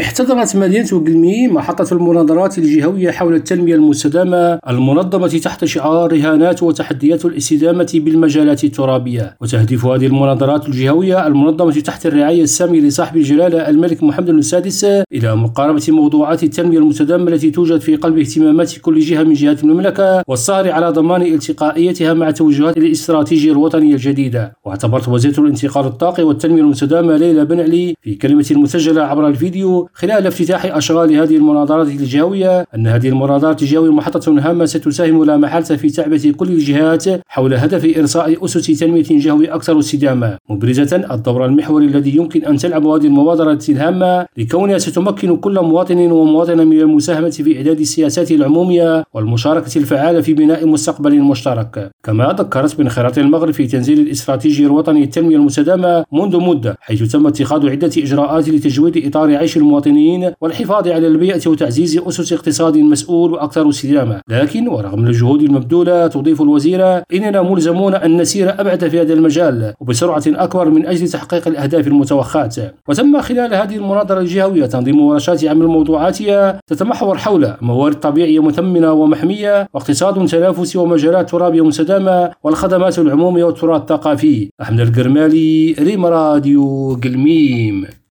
احتضنت مدينة قلمي محطة المناظرات الجهوية حول التنمية المستدامة المنظمة تحت شعار رهانات وتحديات الاستدامة بالمجالات الترابية. وتهدف هذه المناظرات الجهوية المنظمة تحت الرعاية السامية لصاحب الجلالة الملك محمد السادس إلى مقاربة موضوعات التنمية المستدامة التي توجد في قلب اهتمامات كل جهة من جهات المملكة والسهر على ضمان التقائيتها مع توجهات الاستراتيجية الوطنية الجديدة واعتبرت وزيرة الانتقال الطاقي والتنمية المستدامة ليلى بن علي في كلمة مسجلة عبر الفيديو خلال افتتاح أشغال هذه المناظرات الجهوية أن هذه المناظرات الجهوية محطة هامة ستساهم لا محالة في تعبئة كل الجهات حول هدف إرساء أسس تنمية جهوي أكثر استدامة. مبرزة الدور المحوري الذي يمكن أن تلعب هذه المبادرة الهامة لكونها ستمكن كل مواطن ومواطنة من المساهمة في إعداد السياسات العمومية والمشاركة الفعالة في بناء مستقبل مشترك. كما ذكرت بانخراط المغرب في تنزيل الاستراتيجي الوطني التنمية المستدامة منذ مدة حيث تم اتخاذ عدة إجراءات لتجويد إطار عيش المواطنين والحفاظ على البيئة وتعزيز أسس اقتصاد مسؤول وأكثر استدامة. لكن ورغم الجهود المبذولة تضيف الوزيرة إننا ملزمون أن نسير أبعد في هذا المجال وبسرعة أكبر من أجل تحقيق الأهداف المتوخاة. وتم خلال هذه المناظرة الجهوية تنظيم ورشات عمل موضوعاتية تتمحور حول موارد طبيعية مثمنة ومحمية واقتصاد تنافسي ومجالات ترابية مستدامة والخدمات العمومية والتراث الثقافي. أحمد القرمالي ريم راديو قلميم.